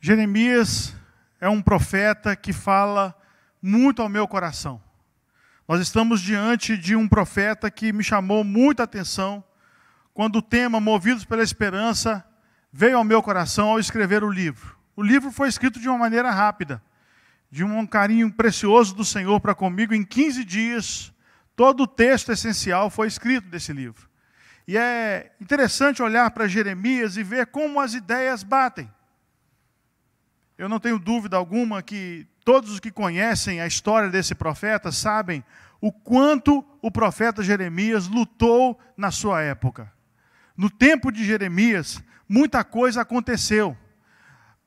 Jeremias é um profeta que fala muito ao meu coração. Nós estamos diante de um profeta que me chamou muita atenção quando o tema Movidos pela Esperança veio ao meu coração ao escrever o livro. O livro foi escrito de uma maneira rápida, de um carinho precioso do Senhor para comigo. Em 15 dias, todo o texto essencial foi escrito desse livro. E é interessante olhar para Jeremias e ver como as ideias batem. Eu não tenho dúvida alguma que todos os que conhecem a história desse profeta sabem o quanto o profeta Jeremias lutou na sua época. No tempo de Jeremias, muita coisa aconteceu.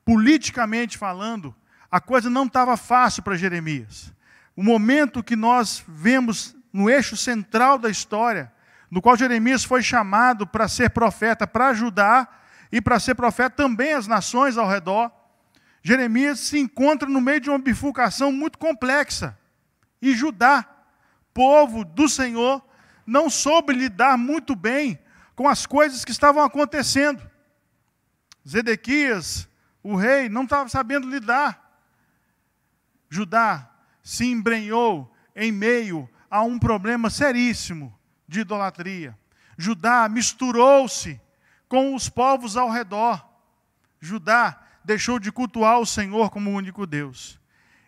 Politicamente falando, a coisa não estava fácil para Jeremias. O momento que nós vemos no eixo central da história, no qual Jeremias foi chamado para ser profeta para ajudar e para ser profeta também às nações ao redor, Jeremias se encontra no meio de uma bifurcação muito complexa. E Judá, povo do Senhor, não soube lidar muito bem com as coisas que estavam acontecendo. Zedequias, o rei, não estava sabendo lidar. Judá se embrenhou em meio a um problema seríssimo de idolatria. Judá misturou-se com os povos ao redor. Judá deixou de cultuar o Senhor como o único Deus.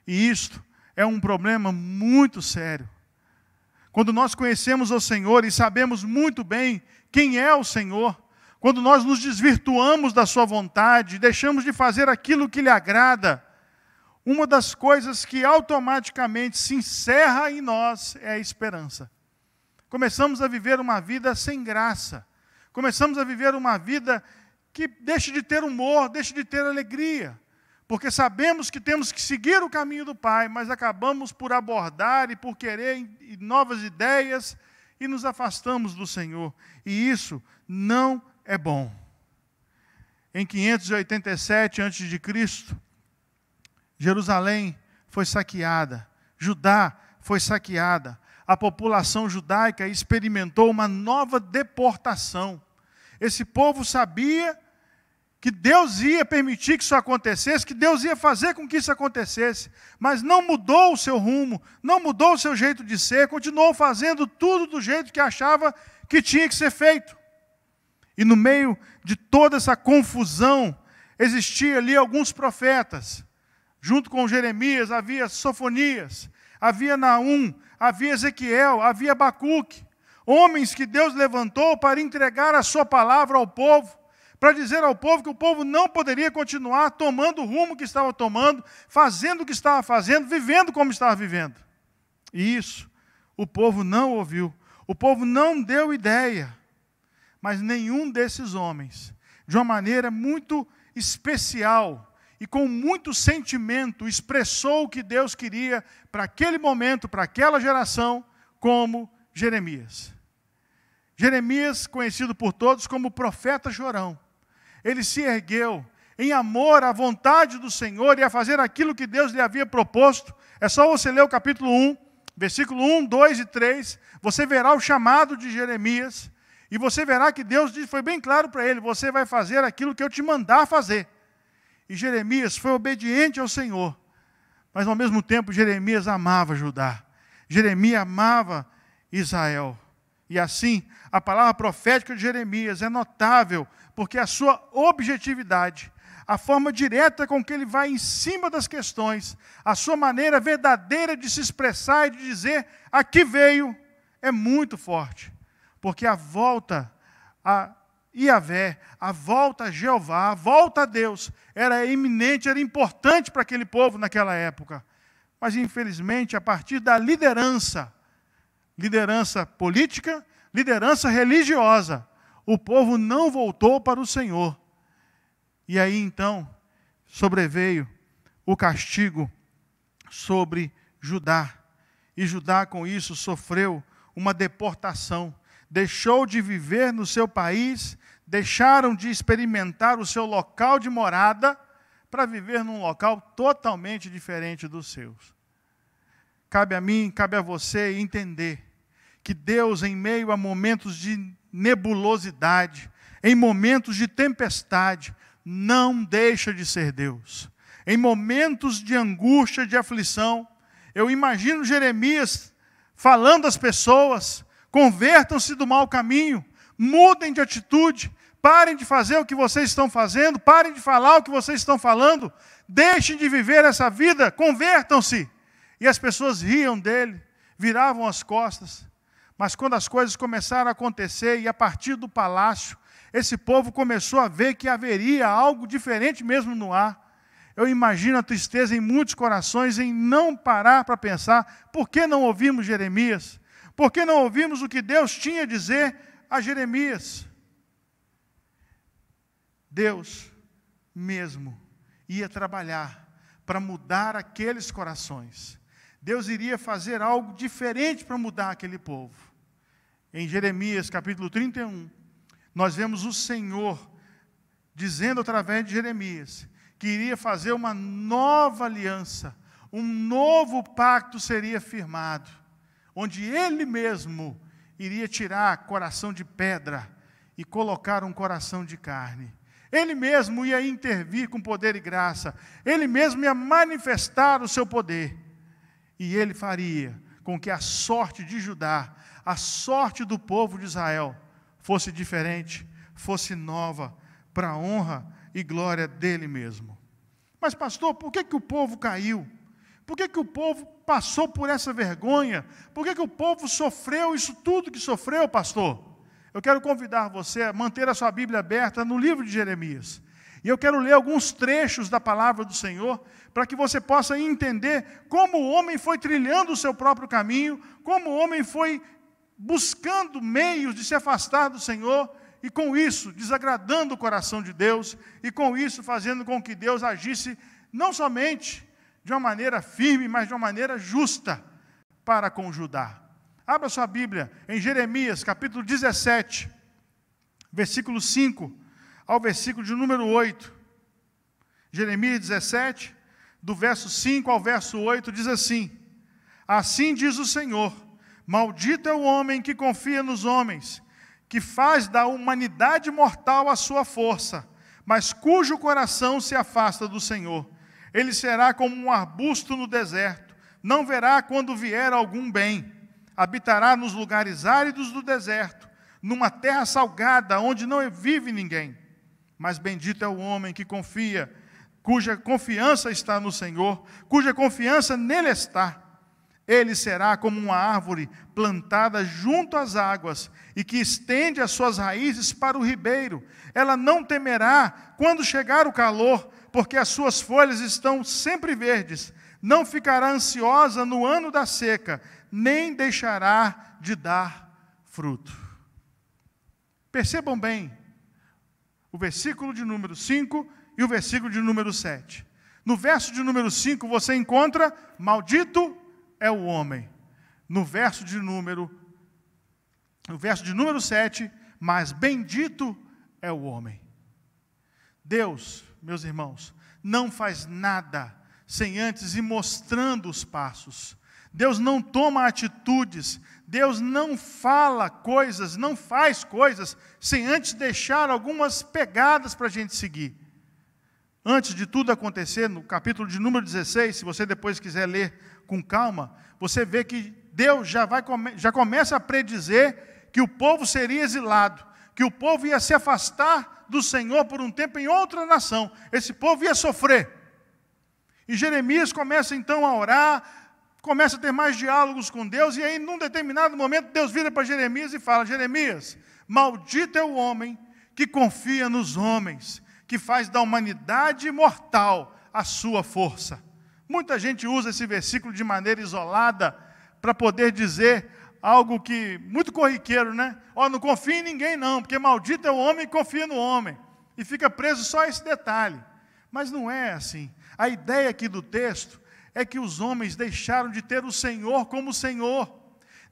E isto é um problema muito sério. Quando nós conhecemos o Senhor e sabemos muito bem quem é o Senhor, quando nós nos desvirtuamos da Sua vontade, deixamos de fazer aquilo que lhe agrada, uma das coisas que automaticamente se encerra em nós é a esperança. Começamos a viver uma vida sem graça, começamos a viver uma vida que deixe de ter humor, deixe de ter alegria, porque sabemos que temos que seguir o caminho do Pai, mas acabamos por abordar e por querer novas ideias e nos afastamos do Senhor. E isso não é bom. Em 587 a.C., Jerusalém foi saqueada, Judá foi saqueada, a população judaica experimentou uma nova deportação. Esse povo sabia que Deus ia permitir que isso acontecesse, que Deus ia fazer com que isso acontecesse, mas não mudou o seu rumo, não mudou o seu jeito de ser, continuou fazendo tudo do jeito que achava que tinha que ser feito. E no meio de toda essa confusão, existia ali alguns profetas. Junto com Jeremias havia Sofonias, havia Naum, havia Ezequiel, havia Abacuque, homens que Deus levantou para entregar a sua palavra ao povo para dizer ao povo que o povo não poderia continuar tomando o rumo que estava tomando, fazendo o que estava fazendo, vivendo como estava vivendo. E isso o povo não ouviu, o povo não deu ideia. Mas nenhum desses homens, de uma maneira muito especial e com muito sentimento, expressou o que Deus queria para aquele momento, para aquela geração, como Jeremias. Jeremias, conhecido por todos como profeta chorão, ele se ergueu em amor à vontade do Senhor e a fazer aquilo que Deus lhe havia proposto. É só você ler o capítulo 1, versículo 1, 2 e 3. Você verá o chamado de Jeremias. E você verá que Deus foi bem claro para ele: você vai fazer aquilo que eu te mandar fazer. E Jeremias foi obediente ao Senhor. Mas ao mesmo tempo, Jeremias amava Judá. Jeremias amava Israel. E assim, a palavra profética de Jeremias é notável porque a sua objetividade, a forma direta com que ele vai em cima das questões, a sua maneira verdadeira de se expressar e de dizer a que veio, é muito forte. Porque a volta a Iavé, a volta a Jeová, a volta a Deus, era iminente, era importante para aquele povo naquela época. Mas, infelizmente, a partir da liderança, liderança política, liderança religiosa, o povo não voltou para o Senhor. E aí então sobreveio o castigo sobre Judá. E Judá, com isso, sofreu uma deportação. Deixou de viver no seu país, deixaram de experimentar o seu local de morada para viver num local totalmente diferente dos seus. Cabe a mim, cabe a você entender que Deus, em meio a momentos de nebulosidade, em momentos de tempestade, não deixa de ser Deus. Em momentos de angústia, de aflição, eu imagino Jeremias falando às pessoas: convertam-se do mau caminho, mudem de atitude, parem de fazer o que vocês estão fazendo, parem de falar o que vocês estão falando, deixem de viver essa vida, convertam-se. E as pessoas riam dele, viravam as costas. Mas quando as coisas começaram a acontecer, e a partir do palácio, esse povo começou a ver que haveria algo diferente mesmo no ar. Eu imagino a tristeza em muitos corações em não parar para pensar: por que não ouvimos Jeremias? Por que não ouvimos o que Deus tinha a dizer a Jeremias? Deus mesmo ia trabalhar para mudar aqueles corações. Deus iria fazer algo diferente para mudar aquele povo. Em Jeremias capítulo 31, nós vemos o Senhor dizendo através de Jeremias que iria fazer uma nova aliança, um novo pacto seria firmado, onde Ele mesmo iria tirar coração de pedra e colocar um coração de carne. Ele mesmo ia intervir com poder e graça, ele mesmo ia manifestar o seu poder. E ele faria com que a sorte de Judá, a sorte do povo de Israel, fosse diferente, fosse nova, para a honra e glória dele mesmo. Mas, pastor, por que, que o povo caiu? Por que, que o povo passou por essa vergonha? Por que, que o povo sofreu isso tudo que sofreu, pastor? Eu quero convidar você a manter a sua Bíblia aberta no livro de Jeremias. E eu quero ler alguns trechos da palavra do Senhor, para que você possa entender como o homem foi trilhando o seu próprio caminho, como o homem foi buscando meios de se afastar do Senhor, e com isso desagradando o coração de Deus, e com isso fazendo com que Deus agisse não somente de uma maneira firme, mas de uma maneira justa para com Judá. Abra sua Bíblia em Jeremias, capítulo 17, versículo 5 ao versículo de número 8. Jeremias 17, do verso 5 ao verso 8, diz assim: Assim diz o Senhor: Maldito é o homem que confia nos homens, que faz da humanidade mortal a sua força, mas cujo coração se afasta do Senhor. Ele será como um arbusto no deserto, não verá quando vier algum bem. Habitará nos lugares áridos do deserto, numa terra salgada, onde não vive ninguém. Mas bendito é o homem que confia, cuja confiança está no Senhor, cuja confiança nele está. Ele será como uma árvore plantada junto às águas e que estende as suas raízes para o ribeiro. Ela não temerá quando chegar o calor, porque as suas folhas estão sempre verdes. Não ficará ansiosa no ano da seca, nem deixará de dar fruto. Percebam bem o versículo de número 5 e o versículo de número 7. No verso de número 5 você encontra: Maldito é o homem. No verso de número no verso de número 7, mas bendito é o homem. Deus, meus irmãos, não faz nada sem antes ir mostrando os passos. Deus não toma atitudes, Deus não fala coisas, não faz coisas, sem antes deixar algumas pegadas para a gente seguir. Antes de tudo acontecer, no capítulo de número 16, se você depois quiser ler com calma, você vê que Deus já, vai, já começa a predizer que o povo seria exilado, que o povo ia se afastar do Senhor por um tempo em outra nação. Esse povo ia sofrer. E Jeremias começa então a orar, começa a ter mais diálogos com Deus, e aí, num determinado momento, Deus vira para Jeremias e fala: Jeremias, maldito é o homem que confia nos homens, que faz da humanidade mortal a sua força. Muita gente usa esse versículo de maneira isolada para poder dizer algo que muito corriqueiro, né? Ó, oh, não confia em ninguém não, porque maldito é o homem que confia no homem. E fica preso só esse detalhe. Mas não é assim. A ideia aqui do texto é que os homens deixaram de ter o Senhor como Senhor,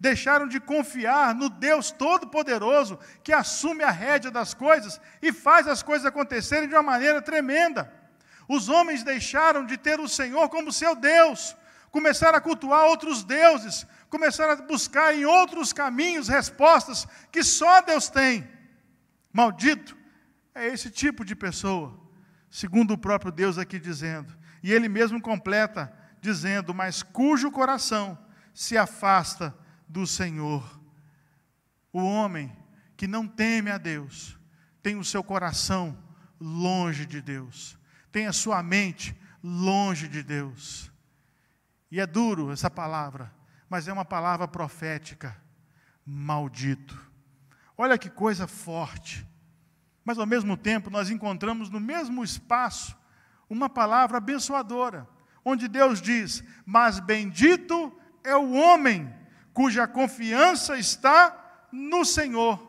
deixaram de confiar no Deus Todo-Poderoso que assume a rédea das coisas e faz as coisas acontecerem de uma maneira tremenda. Os homens deixaram de ter o Senhor como seu Deus, começaram a cultuar outros deuses, começaram a buscar em outros caminhos respostas que só Deus tem. Maldito é esse tipo de pessoa segundo o próprio Deus aqui dizendo. E ele mesmo completa dizendo: Mas cujo coração se afasta do Senhor. O homem que não teme a Deus tem o seu coração longe de Deus, tem a sua mente longe de Deus. E é duro essa palavra, mas é uma palavra profética. Maldito. Olha que coisa forte. Mas ao mesmo tempo nós encontramos no mesmo espaço uma palavra abençoadora, onde Deus diz: Mas bendito é o homem cuja confiança está no Senhor.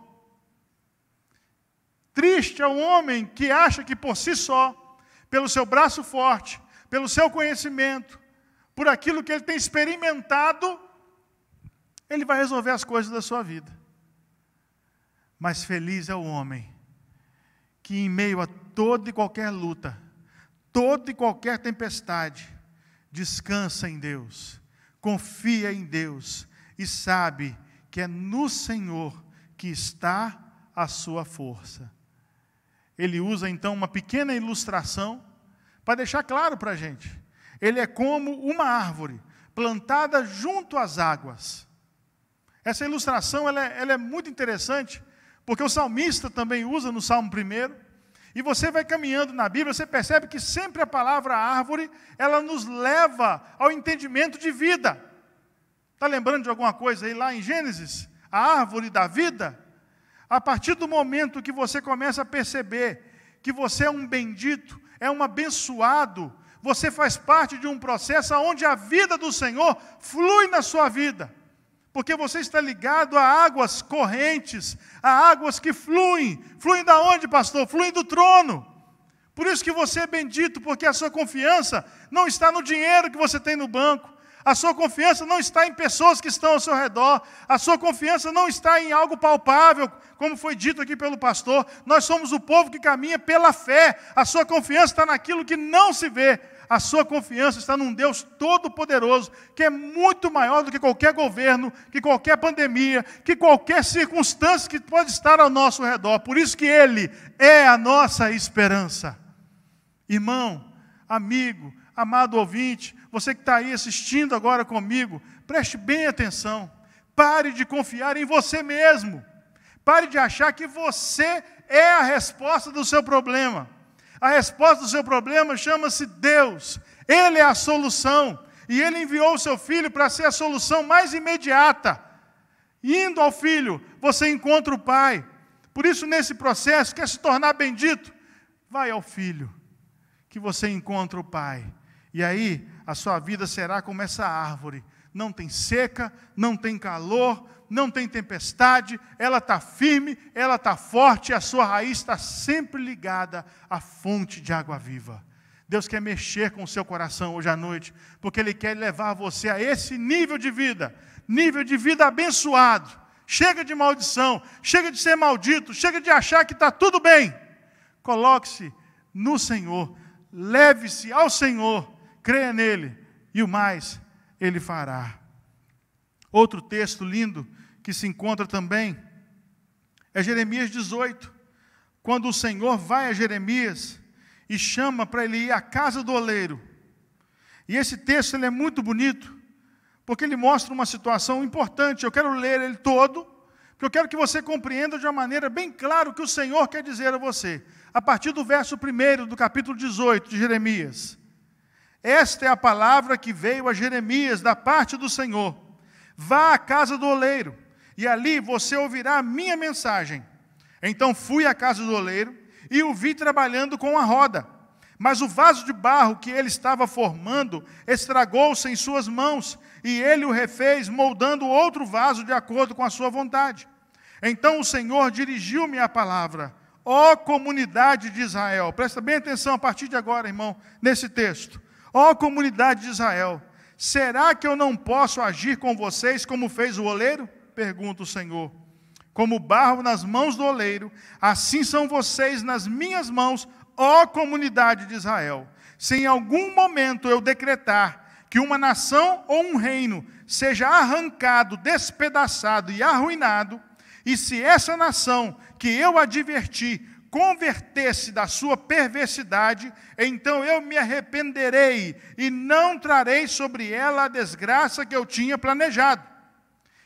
Triste é o homem que acha que por si só, pelo seu braço forte, pelo seu conhecimento, por aquilo que ele tem experimentado, ele vai resolver as coisas da sua vida. Mas feliz é o homem que, em meio a toda e qualquer luta, toda e qualquer tempestade, descansa em Deus, confia em Deus e sabe que é no Senhor que está a sua força. Ele usa então uma pequena ilustração para deixar claro para a gente. Ele é como uma árvore plantada junto às águas. Essa ilustração ela é, ela é muito interessante porque o salmista também usa no Salmo 1. E você vai caminhando na Bíblia, você percebe que sempre a palavra árvore, ela nos leva ao entendimento de vida. Está lembrando de alguma coisa aí lá em Gênesis? A árvore da vida? A partir do momento que você começa a perceber que você é um bendito, é um abençoado, você faz parte de um processo onde a vida do Senhor flui na sua vida porque você está ligado a águas correntes, a águas que fluem. Fluem da onde, pastor? Fluem do trono. Por isso que você é bendito, porque a sua confiança não está no dinheiro que você tem no banco. A sua confiança não está em pessoas que estão ao seu redor. A sua confiança não está em algo palpável, como foi dito aqui pelo pastor. Nós somos o povo que caminha pela fé. A sua confiança está naquilo que não se vê a sua confiança está num Deus todo-poderoso, que é muito maior do que qualquer governo, que qualquer pandemia, que qualquer circunstância que pode estar ao nosso redor. Por isso que Ele é a nossa esperança. Irmão, amigo, amado ouvinte, você que está aí assistindo agora comigo, preste bem atenção. Pare de confiar em você mesmo. Pare de achar que você é a resposta do seu problema. A resposta do seu problema chama-se Deus. Ele é a solução. E ele enviou o seu filho para ser a solução mais imediata. Indo ao filho, você encontra o pai. Por isso, nesse processo, quer se tornar bendito? Vai ao filho, que você encontra o pai. E aí, a sua vida será como essa árvore. Não tem seca, não tem calor, não tem tempestade, ela está firme, ela está forte, a sua raiz está sempre ligada à fonte de água viva. Deus quer mexer com o seu coração hoje à noite, porque Ele quer levar você a esse nível de vida, nível de vida abençoado. Chega de maldição, chega de ser maldito, chega de achar que está tudo bem. Coloque-se no Senhor, leve-se ao Senhor, creia nele, e o mais Ele fará. Outro texto lindo que se encontra também é Jeremias 18, quando o Senhor vai a Jeremias e chama para ele ir à casa do oleiro. E esse texto ele é muito bonito, porque ele mostra uma situação importante. Eu quero ler ele todo, porque eu quero que você compreenda de uma maneira bem clara o que o Senhor quer dizer a você. A partir do verso 1 do capítulo 18 de Jeremias. Esta é a palavra que veio a Jeremias da parte do Senhor. Vá à casa do oleiro e ali você ouvirá a minha mensagem. Então fui à casa do oleiro e o vi trabalhando com a roda. Mas o vaso de barro que ele estava formando estragou-se em suas mãos, e ele o refez, moldando outro vaso de acordo com a sua vontade. Então o Senhor dirigiu-me a palavra: Ó comunidade de Israel, presta bem atenção a partir de agora, irmão, nesse texto. Ó oh, comunidade de Israel, será que eu não posso agir com vocês como fez o oleiro? pergunta o Senhor. Como barro nas mãos do oleiro, assim são vocês nas minhas mãos, ó comunidade de Israel. Se em algum momento eu decretar que uma nação ou um reino seja arrancado, despedaçado e arruinado, e se essa nação que eu adverti converter-se da sua perversidade, então eu me arrependerei e não trarei sobre ela a desgraça que eu tinha planejado.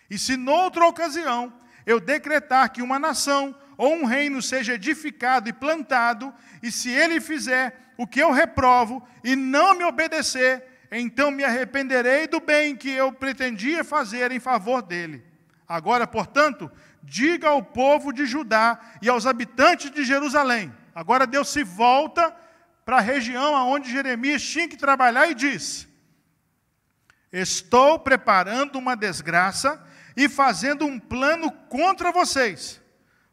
E se noutra ocasião eu decretar que uma nação ou um reino seja edificado e plantado, e se ele fizer o que eu reprovo e não me obedecer, então me arrependerei do bem que eu pretendia fazer em favor dele. Agora, portanto, diga ao povo de Judá e aos habitantes de Jerusalém. Agora Deus se volta para a região onde Jeremias tinha que trabalhar e diz: Estou preparando uma desgraça e fazendo um plano contra vocês.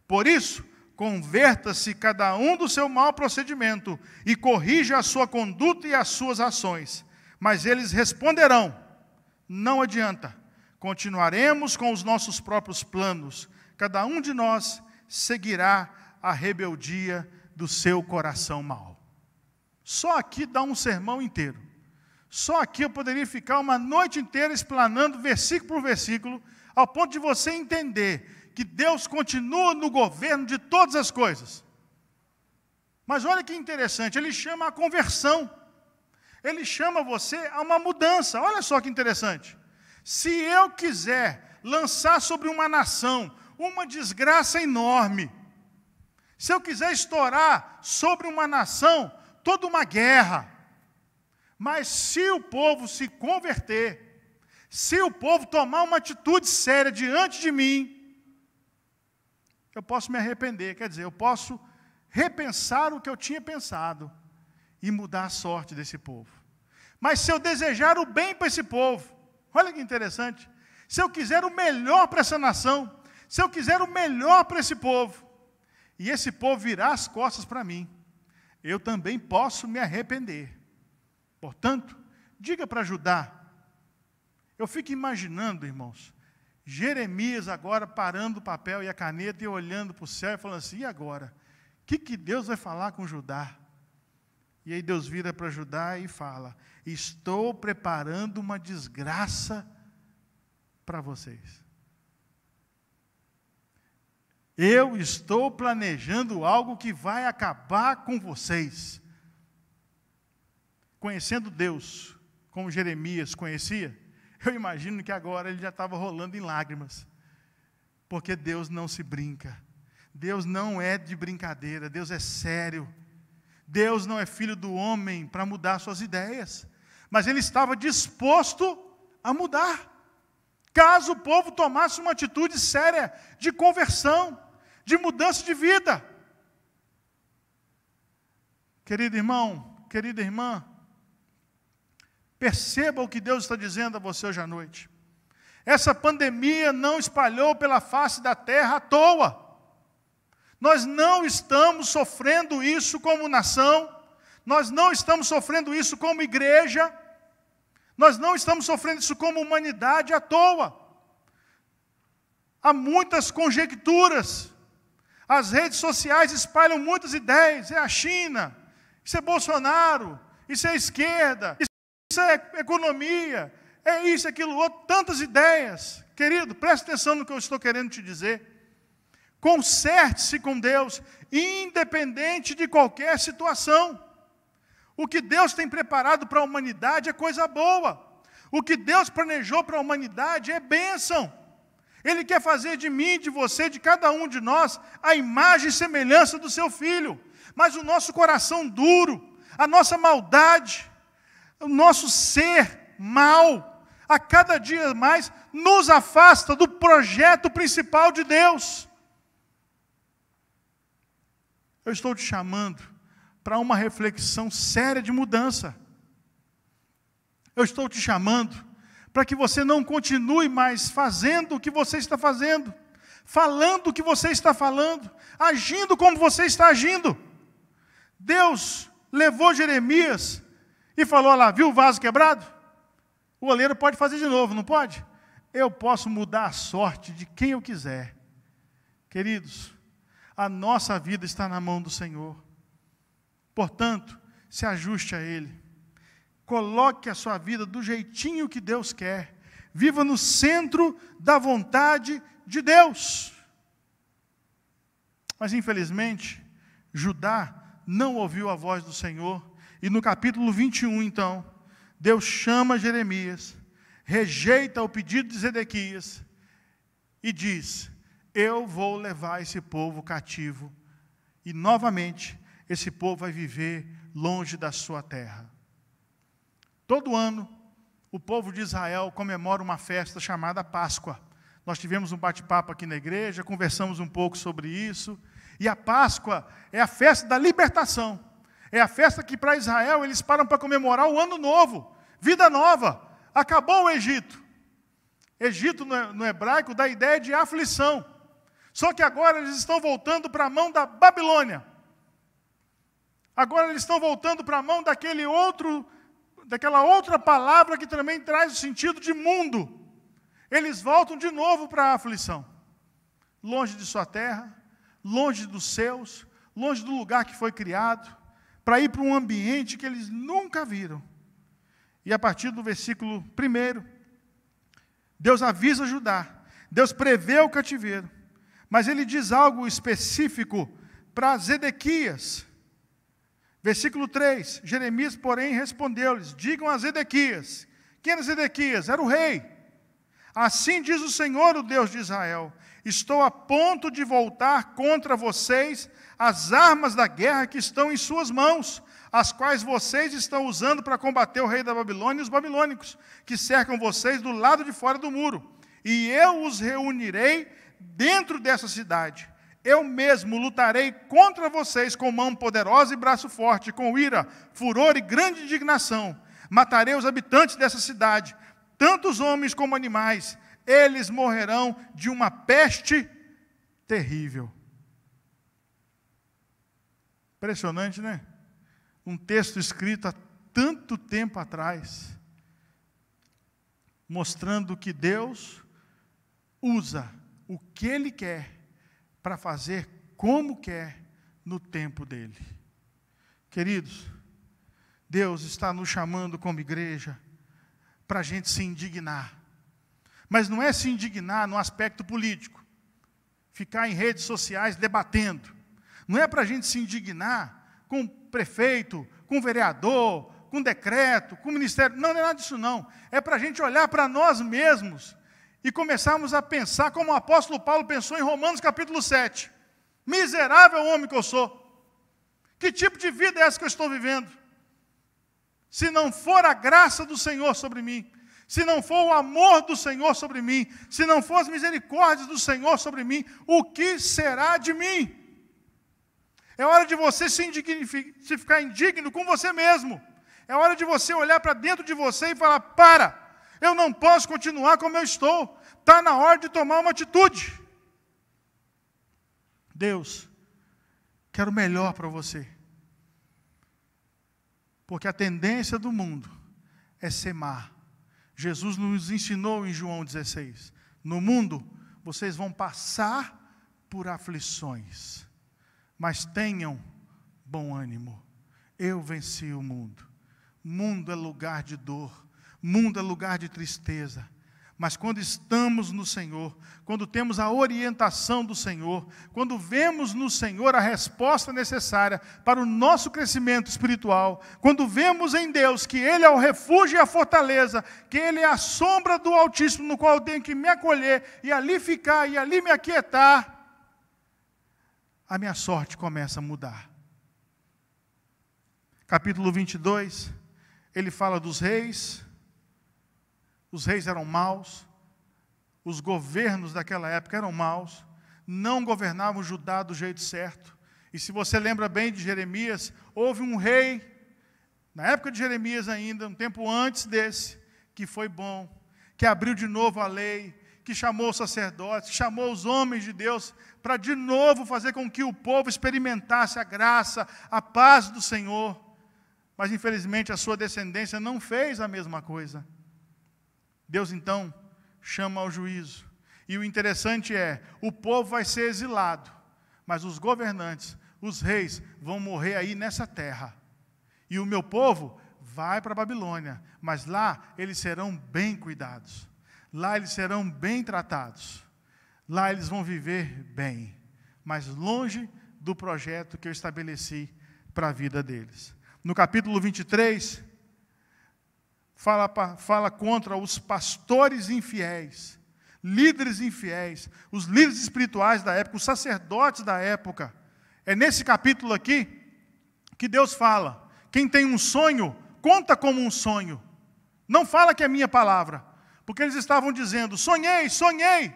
Por isso, converta-se cada um do seu mau procedimento e corrija a sua conduta e as suas ações. Mas eles responderão: Não adianta, continuaremos com os nossos próprios planos cada um de nós seguirá a rebeldia do seu coração mau. Só aqui dá um sermão inteiro. Só aqui eu poderia ficar uma noite inteira explanando versículo por versículo, ao ponto de você entender que Deus continua no governo de todas as coisas. Mas olha que interessante, ele chama a conversão. Ele chama você a uma mudança. Olha só que interessante. Se eu quiser lançar sobre uma nação uma desgraça enorme. Se eu quiser estourar sobre uma nação toda uma guerra, mas se o povo se converter, se o povo tomar uma atitude séria diante de mim, eu posso me arrepender, quer dizer, eu posso repensar o que eu tinha pensado e mudar a sorte desse povo. Mas se eu desejar o bem para esse povo, olha que interessante, se eu quiser o melhor para essa nação, se eu quiser o melhor para esse povo, e esse povo virar as costas para mim, eu também posso me arrepender. Portanto, diga para Judá. Eu fico imaginando, irmãos, Jeremias agora parando o papel e a caneta e olhando para o céu e falando assim: e agora? O que, que Deus vai falar com Judá? E aí Deus vira para Judá e fala: Estou preparando uma desgraça para vocês. Eu estou planejando algo que vai acabar com vocês. Conhecendo Deus, como Jeremias conhecia, eu imagino que agora ele já estava rolando em lágrimas. Porque Deus não se brinca. Deus não é de brincadeira, Deus é sério. Deus não é filho do homem para mudar suas ideias. Mas ele estava disposto a mudar. Caso o povo tomasse uma atitude séria de conversão de mudança de vida. Querido irmão, querida irmã, perceba o que Deus está dizendo a você hoje à noite. Essa pandemia não espalhou pela face da terra à toa. Nós não estamos sofrendo isso como nação, nós não estamos sofrendo isso como igreja, nós não estamos sofrendo isso como humanidade à toa. Há muitas conjecturas, as redes sociais espalham muitas ideias. É a China, isso é Bolsonaro, isso é esquerda, isso é economia, é isso, aquilo outro, tantas ideias. Querido, preste atenção no que eu estou querendo te dizer. Conserte-se com Deus, independente de qualquer situação. O que Deus tem preparado para a humanidade é coisa boa. O que Deus planejou para a humanidade é bênção. Ele quer fazer de mim, de você, de cada um de nós, a imagem e semelhança do seu filho. Mas o nosso coração duro, a nossa maldade, o nosso ser mal, a cada dia mais nos afasta do projeto principal de Deus. Eu estou te chamando para uma reflexão séria de mudança. Eu estou te chamando para que você não continue mais fazendo o que você está fazendo, falando o que você está falando, agindo como você está agindo. Deus levou Jeremias e falou: lá, viu o vaso quebrado? O oleiro pode fazer de novo, não pode? Eu posso mudar a sorte de quem eu quiser. Queridos, a nossa vida está na mão do Senhor. Portanto, se ajuste a Ele. Coloque a sua vida do jeitinho que Deus quer. Viva no centro da vontade de Deus. Mas, infelizmente, Judá não ouviu a voz do Senhor. E no capítulo 21, então, Deus chama Jeremias, rejeita o pedido de Zedequias e diz: Eu vou levar esse povo cativo. E novamente, esse povo vai viver longe da sua terra. Todo ano, o povo de Israel comemora uma festa chamada Páscoa. Nós tivemos um bate-papo aqui na igreja, conversamos um pouco sobre isso. E a Páscoa é a festa da libertação. É a festa que para Israel eles param para comemorar o ano novo, vida nova. Acabou o Egito. Egito no hebraico dá a ideia de aflição. Só que agora eles estão voltando para a mão da Babilônia. Agora eles estão voltando para a mão daquele outro, daquela outra palavra que também traz o sentido de mundo. Eles voltam de novo para a aflição. Longe de sua terra, longe dos seus, longe do lugar que foi criado, para ir para um ambiente que eles nunca viram. E a partir do versículo 1, Deus avisa Judá, Deus prevê o cativeiro, mas ele diz algo específico para Zedequias. Versículo 3: Jeremias, porém, respondeu-lhes: Digam a Zedequias. Quem era Zedequias? Era o rei. Assim diz o Senhor, o Deus de Israel: Estou a ponto de voltar contra vocês as armas da guerra que estão em suas mãos, as quais vocês estão usando para combater o rei da Babilônia e os babilônicos, que cercam vocês do lado de fora do muro. E eu os reunirei dentro dessa cidade. Eu mesmo lutarei contra vocês com mão poderosa e braço forte, com ira, furor e grande indignação. Matarei os habitantes dessa cidade, tanto os homens como animais eles morrerão de uma peste terrível. Impressionante, né? Um texto escrito há tanto tempo atrás, mostrando que Deus usa o que Ele quer para fazer como quer no tempo dele. Queridos, Deus está nos chamando como igreja para a gente se indignar mas não é se indignar no aspecto político, ficar em redes sociais debatendo. Não é para a gente se indignar com prefeito, com vereador, com decreto, com ministério. Não, não é nada disso, não. É para a gente olhar para nós mesmos e começarmos a pensar como o apóstolo Paulo pensou em Romanos capítulo 7. Miserável homem que eu sou. Que tipo de vida é essa que eu estou vivendo? Se não for a graça do Senhor sobre mim, se não for o amor do Senhor sobre mim, se não for as misericórdias do Senhor sobre mim, o que será de mim? É hora de você se, se ficar indigno com você mesmo. É hora de você olhar para dentro de você e falar: para, eu não posso continuar como eu estou. Está na hora de tomar uma atitude. Deus, quero melhor para você. Porque a tendência do mundo é ser má Jesus nos ensinou em João 16: No mundo vocês vão passar por aflições, mas tenham bom ânimo. Eu venci o mundo. Mundo é lugar de dor, mundo é lugar de tristeza. Mas quando estamos no Senhor, quando temos a orientação do Senhor, quando vemos no Senhor a resposta necessária para o nosso crescimento espiritual, quando vemos em Deus que Ele é o refúgio e a fortaleza, que Ele é a sombra do Altíssimo no qual eu tenho que me acolher e ali ficar e ali me aquietar, a minha sorte começa a mudar. Capítulo 22, ele fala dos reis, os reis eram maus, os governos daquela época eram maus, não governavam Judá do jeito certo. E se você lembra bem de Jeremias, houve um rei, na época de Jeremias ainda, um tempo antes desse, que foi bom, que abriu de novo a lei, que chamou os sacerdotes, que chamou os homens de Deus, para de novo fazer com que o povo experimentasse a graça, a paz do Senhor. Mas infelizmente a sua descendência não fez a mesma coisa. Deus então chama ao juízo. E o interessante é: o povo vai ser exilado, mas os governantes, os reis, vão morrer aí nessa terra. E o meu povo vai para a Babilônia, mas lá eles serão bem cuidados, lá eles serão bem tratados, lá eles vão viver bem, mas longe do projeto que eu estabeleci para a vida deles. No capítulo 23, fala, fala contra os pastores infiéis, líderes infiéis, os líderes espirituais da época, os sacerdotes da época. É nesse capítulo aqui que Deus fala: quem tem um sonho, conta como um sonho. Não fala que é minha palavra, porque eles estavam dizendo: sonhei, sonhei.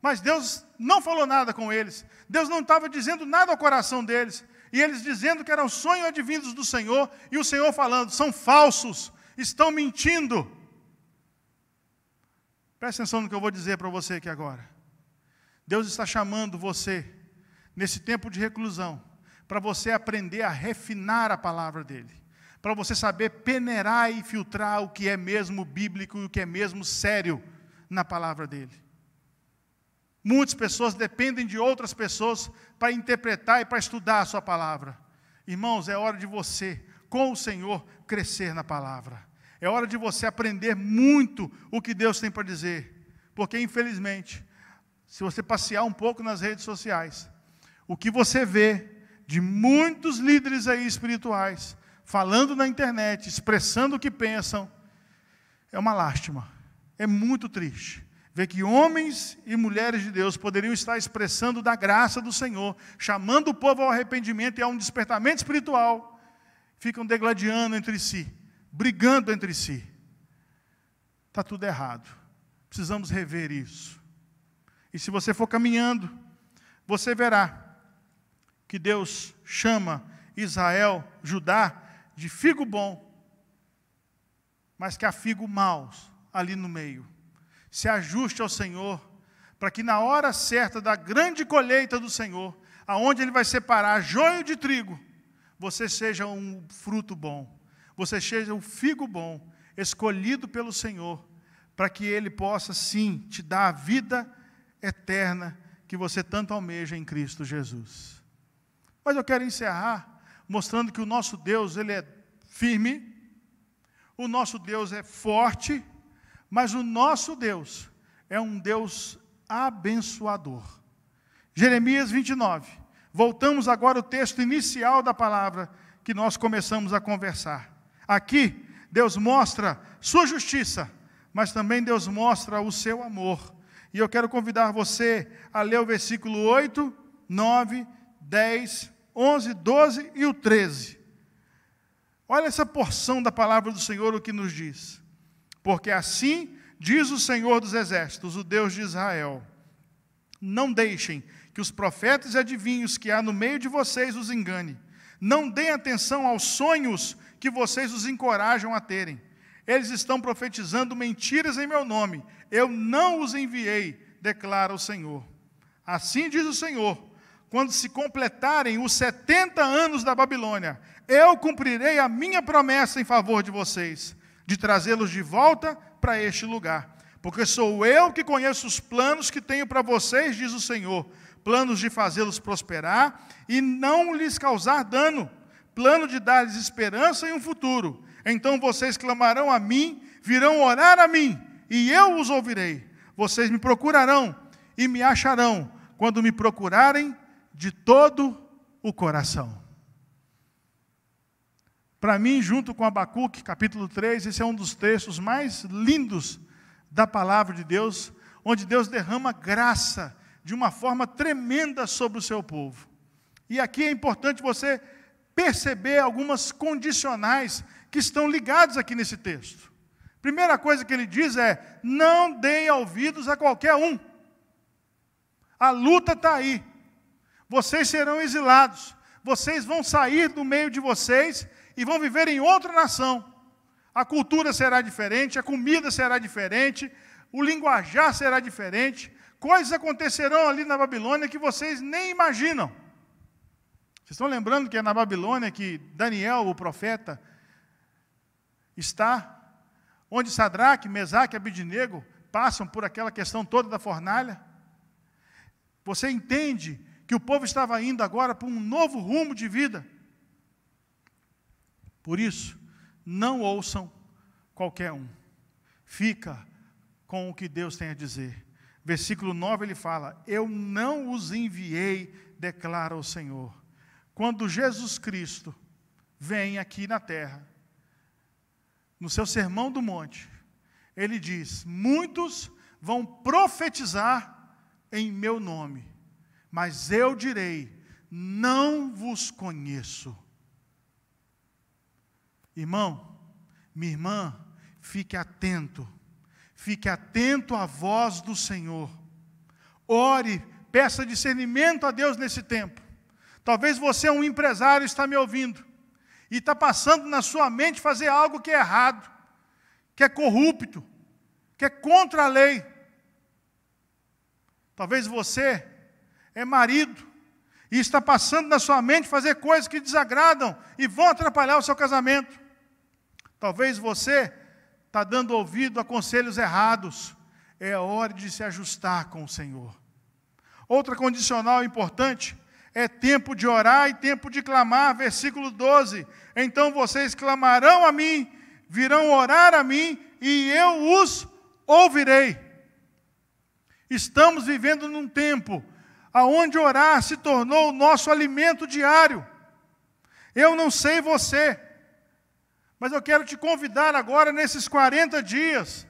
Mas Deus não falou nada com eles. Deus não estava dizendo nada ao coração deles. E eles dizendo que eram sonhos advindos do Senhor, e o Senhor falando: são falsos, estão mentindo. Presta atenção no que eu vou dizer para você aqui agora. Deus está chamando você, nesse tempo de reclusão, para você aprender a refinar a palavra dEle, para você saber peneirar e filtrar o que é mesmo bíblico e o que é mesmo sério na palavra dEle. Muitas pessoas dependem de outras pessoas para interpretar e para estudar a sua palavra. Irmãos, é hora de você, com o Senhor, crescer na palavra. É hora de você aprender muito o que Deus tem para dizer. Porque, infelizmente, se você passear um pouco nas redes sociais, o que você vê de muitos líderes aí espirituais falando na internet, expressando o que pensam, é uma lástima. É muito triste ver que homens e mulheres de Deus poderiam estar expressando da graça do Senhor, chamando o povo ao arrependimento e a um despertamento espiritual, ficam degladiando entre si, brigando entre si. Está tudo errado. Precisamos rever isso. E se você for caminhando, você verá que Deus chama Israel, Judá, de figo bom, mas que há figo maus ali no meio se ajuste ao Senhor, para que na hora certa da grande colheita do Senhor, aonde Ele vai separar joio de trigo, você seja um fruto bom, você seja um figo bom, escolhido pelo Senhor, para que Ele possa sim te dar a vida eterna que você tanto almeja em Cristo Jesus. Mas eu quero encerrar mostrando que o nosso Deus, Ele é firme, o nosso Deus é forte, mas o nosso Deus é um Deus abençoador. Jeremias 29. Voltamos agora ao texto inicial da palavra que nós começamos a conversar. Aqui, Deus mostra sua justiça, mas também Deus mostra o seu amor. E eu quero convidar você a ler o versículo 8, 9, 10, 11, 12 e o 13. Olha essa porção da palavra do Senhor, o que nos diz. Porque assim diz o Senhor dos Exércitos, o Deus de Israel: Não deixem que os profetas e adivinhos que há no meio de vocês os engane. Não deem atenção aos sonhos que vocês os encorajam a terem. Eles estão profetizando mentiras em meu nome. Eu não os enviei, declara o Senhor. Assim diz o Senhor: quando se completarem os 70 anos da Babilônia, eu cumprirei a minha promessa em favor de vocês de trazê-los de volta para este lugar. Porque sou eu que conheço os planos que tenho para vocês, diz o Senhor: planos de fazê-los prosperar e não lhes causar dano, plano de dar-lhes esperança e um futuro. Então vocês clamarão a mim, virão orar a mim, e eu os ouvirei. Vocês me procurarão e me acharão quando me procurarem de todo o coração. Para mim, junto com Abacuque, capítulo 3, esse é um dos textos mais lindos da palavra de Deus, onde Deus derrama graça de uma forma tremenda sobre o seu povo. E aqui é importante você perceber algumas condicionais que estão ligados aqui nesse texto. Primeira coisa que ele diz é: não deem ouvidos a qualquer um. A luta está aí. Vocês serão exilados. Vocês vão sair do meio de vocês e vão viver em outra nação. A cultura será diferente, a comida será diferente, o linguajar será diferente, coisas acontecerão ali na Babilônia que vocês nem imaginam. Vocês estão lembrando que é na Babilônia que Daniel, o profeta, está, onde Sadraque, Mesaque e Abidinego passam por aquela questão toda da fornalha? Você entende que o povo estava indo agora para um novo rumo de vida. Por isso, não ouçam qualquer um. Fica com o que Deus tem a dizer. Versículo 9 ele fala: Eu não os enviei, declara o Senhor. quando Jesus Cristo vem aqui na terra, no seu sermão do monte, ele diz: Muitos vão profetizar em meu nome, mas eu direi: Não vos conheço. Irmão, minha irmã, fique atento, fique atento à voz do Senhor. Ore, peça discernimento a Deus nesse tempo. Talvez você um empresário está me ouvindo e está passando na sua mente fazer algo que é errado, que é corrupto, que é contra a lei. Talvez você é marido e está passando na sua mente fazer coisas que desagradam e vão atrapalhar o seu casamento. Talvez você está dando ouvido a conselhos errados. É hora de se ajustar com o Senhor. Outra condicional importante é tempo de orar e tempo de clamar, versículo 12. Então vocês clamarão a mim, virão orar a mim, e eu os ouvirei. Estamos vivendo num tempo aonde orar se tornou o nosso alimento diário. Eu não sei você, mas eu quero te convidar agora, nesses 40 dias,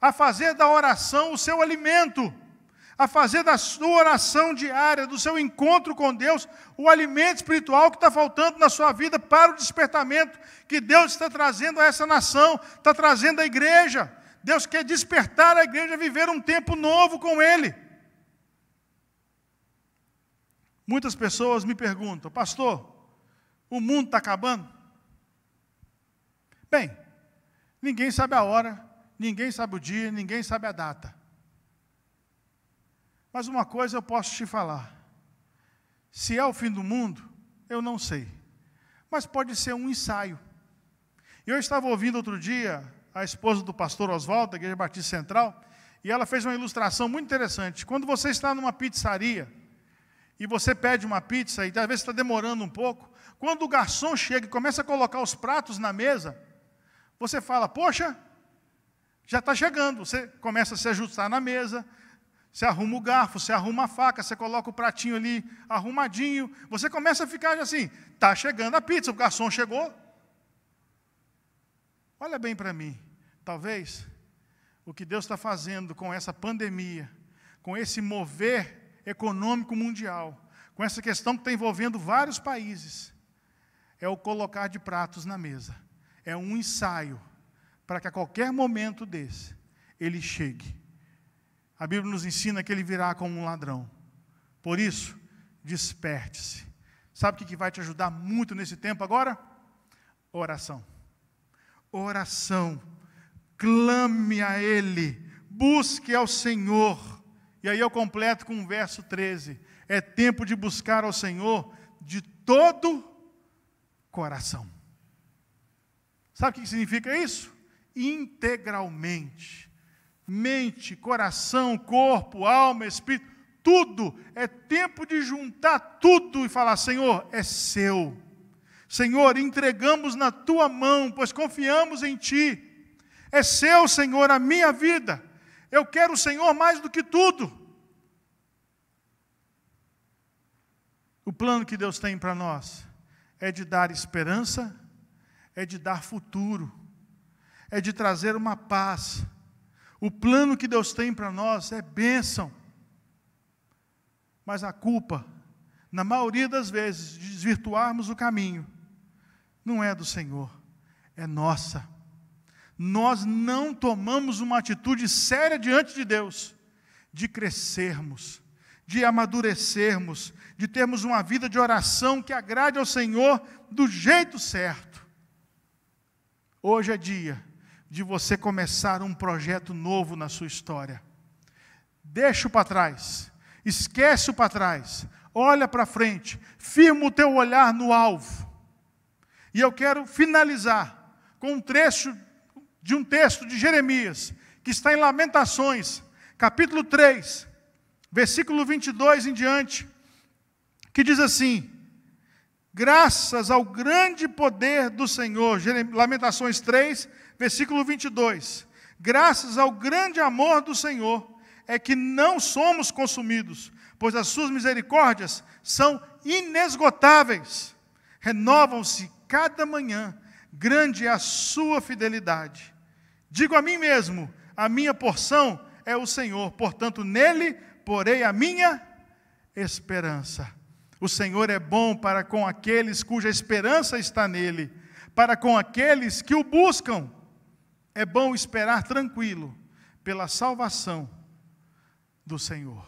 a fazer da oração o seu alimento, a fazer da sua oração diária, do seu encontro com Deus, o alimento espiritual que está faltando na sua vida para o despertamento que Deus está trazendo a essa nação, está trazendo à igreja. Deus quer despertar a igreja a viver um tempo novo com Ele. Muitas pessoas me perguntam, pastor, o mundo está acabando? Bem, ninguém sabe a hora, ninguém sabe o dia, ninguém sabe a data. Mas uma coisa eu posso te falar: se é o fim do mundo, eu não sei, mas pode ser um ensaio. Eu estava ouvindo outro dia a esposa do pastor Oswaldo, da Igreja Batista Central, e ela fez uma ilustração muito interessante. Quando você está numa pizzaria e você pede uma pizza e às vezes está demorando um pouco, quando o garçom chega e começa a colocar os pratos na mesa, você fala, poxa, já está chegando. Você começa a se ajustar na mesa, você arruma o garfo, você arruma a faca, você coloca o pratinho ali arrumadinho. Você começa a ficar assim, está chegando a pizza, o garçom chegou, Olha bem para mim. Talvez o que Deus está fazendo com essa pandemia, com esse mover econômico mundial, com essa questão que está envolvendo vários países, é o colocar de pratos na mesa. É um ensaio para que a qualquer momento desse ele chegue. A Bíblia nos ensina que ele virá como um ladrão. Por isso, desperte-se. Sabe o que vai te ajudar muito nesse tempo agora? Oração oração. Clame a Ele, busque ao Senhor. E aí eu completo com o verso 13: é tempo de buscar ao Senhor de todo coração. Sabe o que significa isso? Integralmente. Mente, coração, corpo, alma, espírito, tudo. É tempo de juntar tudo e falar: Senhor, é seu Senhor, entregamos na tua mão, pois confiamos em ti. É seu, Senhor, a minha vida. Eu quero o Senhor mais do que tudo. O plano que Deus tem para nós é de dar esperança, é de dar futuro, é de trazer uma paz. O plano que Deus tem para nós é bênção. Mas a culpa, na maioria das vezes, de desvirtuarmos o caminho, não é do Senhor, é nossa. Nós não tomamos uma atitude séria diante de Deus, de crescermos, de amadurecermos, de termos uma vida de oração que agrade ao Senhor do jeito certo. Hoje é dia de você começar um projeto novo na sua história. Deixa o para trás, esquece o para trás, olha para frente, firma o teu olhar no alvo e eu quero finalizar com um trecho de um texto de Jeremias, que está em Lamentações, capítulo 3, versículo 22 em diante, que diz assim: Graças ao grande poder do Senhor, Lamentações 3, versículo 22. Graças ao grande amor do Senhor, é que não somos consumidos, pois as suas misericórdias são inesgotáveis, renovam-se cada manhã, grande é a sua fidelidade. Digo a mim mesmo: a minha porção é o Senhor, portanto, nele porei a minha esperança. O Senhor é bom para com aqueles cuja esperança está nele, para com aqueles que o buscam. É bom esperar tranquilo pela salvação do Senhor.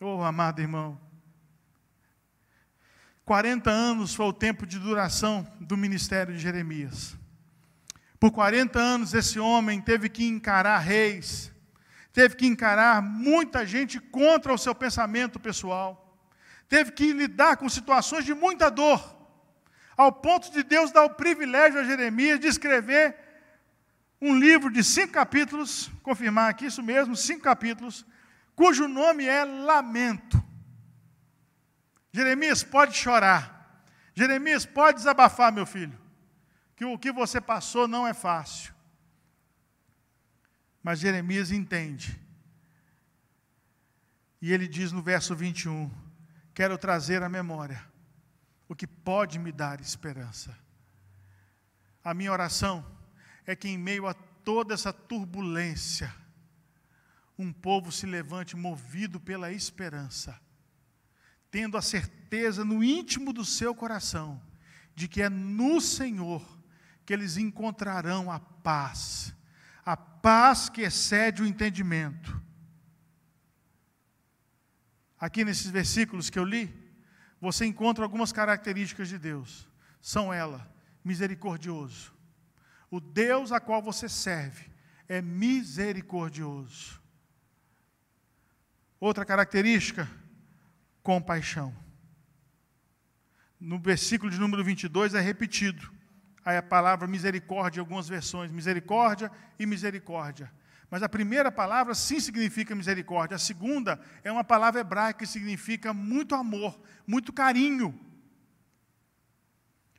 Oh, amado irmão, 40 anos foi o tempo de duração do ministério de Jeremias. Por 40 anos esse homem teve que encarar reis, teve que encarar muita gente contra o seu pensamento pessoal, teve que lidar com situações de muita dor, ao ponto de Deus dar o privilégio a Jeremias de escrever um livro de cinco capítulos, confirmar aqui isso mesmo, cinco capítulos, cujo nome é Lamento. Jeremias pode chorar. Jeremias pode desabafar, meu filho, que o que você passou não é fácil. Mas Jeremias entende. E ele diz no verso 21: Quero trazer à memória o que pode me dar esperança. A minha oração é que, em meio a toda essa turbulência, um povo se levante movido pela esperança tendo a certeza no íntimo do seu coração de que é no Senhor que eles encontrarão a paz, a paz que excede o entendimento. Aqui nesses versículos que eu li, você encontra algumas características de Deus. São ela, misericordioso. O Deus a qual você serve é misericordioso. Outra característica, compaixão. No versículo de número 22 é repetido aí a palavra misericórdia em algumas versões, misericórdia e misericórdia. Mas a primeira palavra sim significa misericórdia, a segunda é uma palavra hebraica que significa muito amor, muito carinho.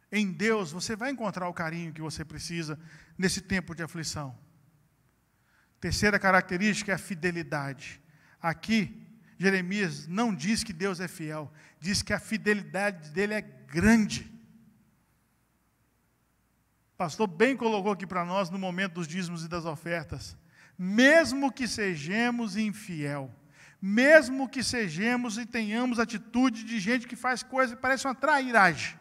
Em Deus você vai encontrar o carinho que você precisa nesse tempo de aflição. Terceira característica é a fidelidade. Aqui Jeremias não diz que Deus é fiel, diz que a fidelidade dele é grande. O pastor bem colocou aqui para nós no momento dos dízimos e das ofertas. Mesmo que sejamos infiel, mesmo que sejamos e tenhamos atitude de gente que faz coisa que parece uma trairagem,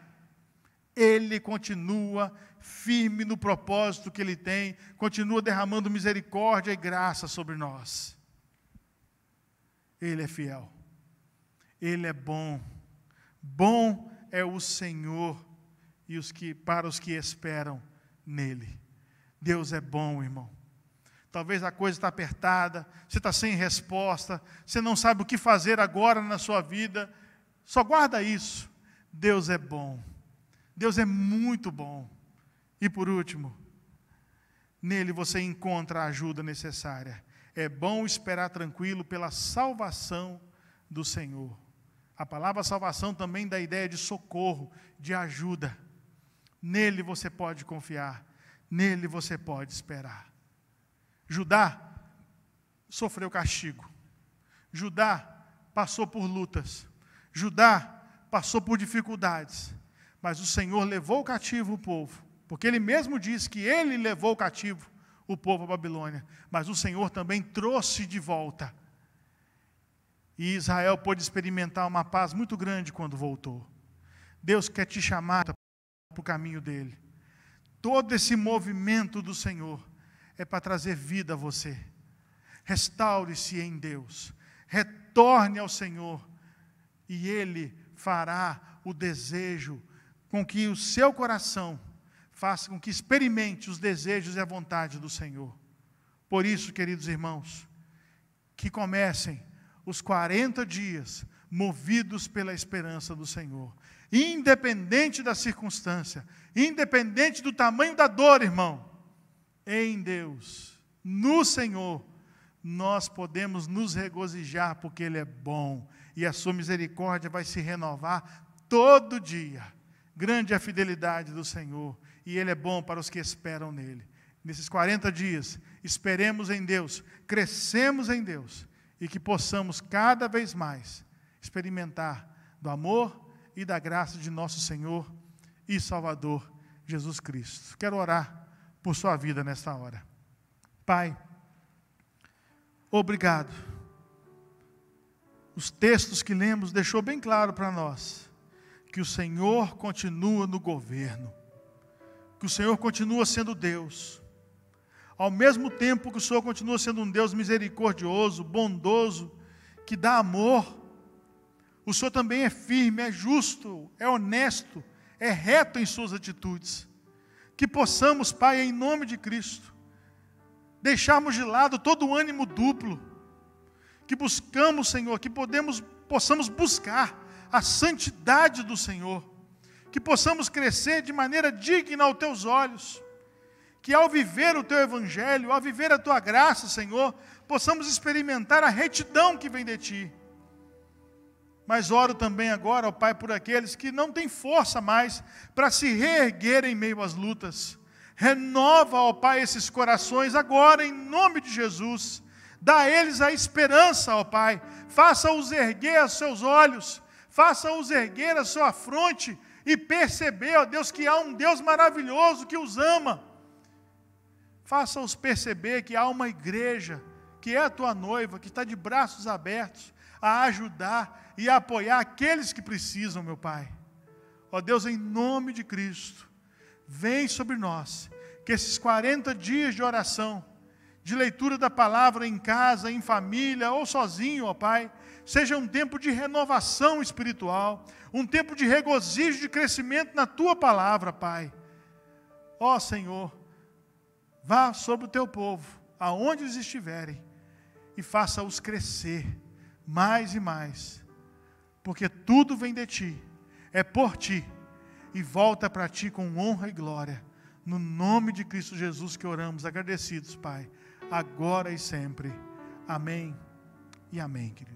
ele continua firme no propósito que ele tem, continua derramando misericórdia e graça sobre nós. Ele é fiel. Ele é bom. Bom é o Senhor e os que para os que esperam nele. Deus é bom, irmão. Talvez a coisa está apertada, você está sem resposta, você não sabe o que fazer agora na sua vida. Só guarda isso. Deus é bom. Deus é muito bom. E por último, nele você encontra a ajuda necessária. É bom esperar tranquilo pela salvação do Senhor. A palavra salvação também dá a ideia de socorro, de ajuda. Nele você pode confiar, nele você pode esperar. Judá sofreu castigo. Judá passou por lutas. Judá passou por dificuldades. Mas o Senhor levou cativo o povo, porque ele mesmo diz que ele levou cativo o povo à Babilônia, mas o Senhor também trouxe de volta. E Israel pôde experimentar uma paz muito grande quando voltou. Deus quer te chamar para o caminho dele. Todo esse movimento do Senhor é para trazer vida a você. Restaure-se em Deus. Retorne ao Senhor. E Ele fará o desejo com que o seu coração faça com que experimente os desejos e a vontade do Senhor. Por isso, queridos irmãos, que comecem os 40 dias movidos pela esperança do Senhor, independente da circunstância, independente do tamanho da dor, irmão, em Deus, no Senhor, nós podemos nos regozijar porque Ele é bom e a Sua misericórdia vai se renovar todo dia. Grande é a fidelidade do Senhor e Ele é bom para os que esperam nele. Nesses 40 dias, esperemos em Deus, crescemos em Deus e que possamos cada vez mais experimentar do amor e da graça de nosso Senhor e Salvador Jesus Cristo. Quero orar por sua vida nesta hora. Pai, obrigado. Os textos que lemos deixou bem claro para nós que o Senhor continua no governo, que o Senhor continua sendo Deus. Ao mesmo tempo que o Senhor continua sendo um Deus misericordioso, bondoso, que dá amor, o Senhor também é firme, é justo, é honesto, é reto em suas atitudes. Que possamos, Pai, em nome de Cristo, deixarmos de lado todo o ânimo duplo, que buscamos, Senhor, que podemos, possamos buscar a santidade do Senhor, que possamos crescer de maneira digna aos teus olhos, que ao viver o teu evangelho, ao viver a tua graça, Senhor, possamos experimentar a retidão que vem de ti mas oro também agora, ó Pai, por aqueles que não têm força mais para se reerguer em meio às lutas. Renova, ó Pai, esses corações agora, em nome de Jesus. Dá a eles a esperança, ó Pai. Faça-os erguer os seus olhos, faça-os erguer a sua fronte e perceber, ó Deus, que há um Deus maravilhoso que os ama. Faça-os perceber que há uma igreja, que é a tua noiva, que está de braços abertos a ajudar e a apoiar aqueles que precisam, meu Pai. Ó Deus, em nome de Cristo, vem sobre nós, que esses 40 dias de oração, de leitura da palavra em casa, em família ou sozinho, ó Pai, seja um tempo de renovação espiritual, um tempo de regozijo, de crescimento na tua palavra, Pai. Ó Senhor, vá sobre o teu povo, aonde eles estiverem, e faça-os crescer mais e mais porque tudo vem de ti, é por ti, e volta para ti com honra e glória. No nome de Cristo Jesus que oramos, agradecidos, Pai, agora e sempre. Amém e amém, queridos.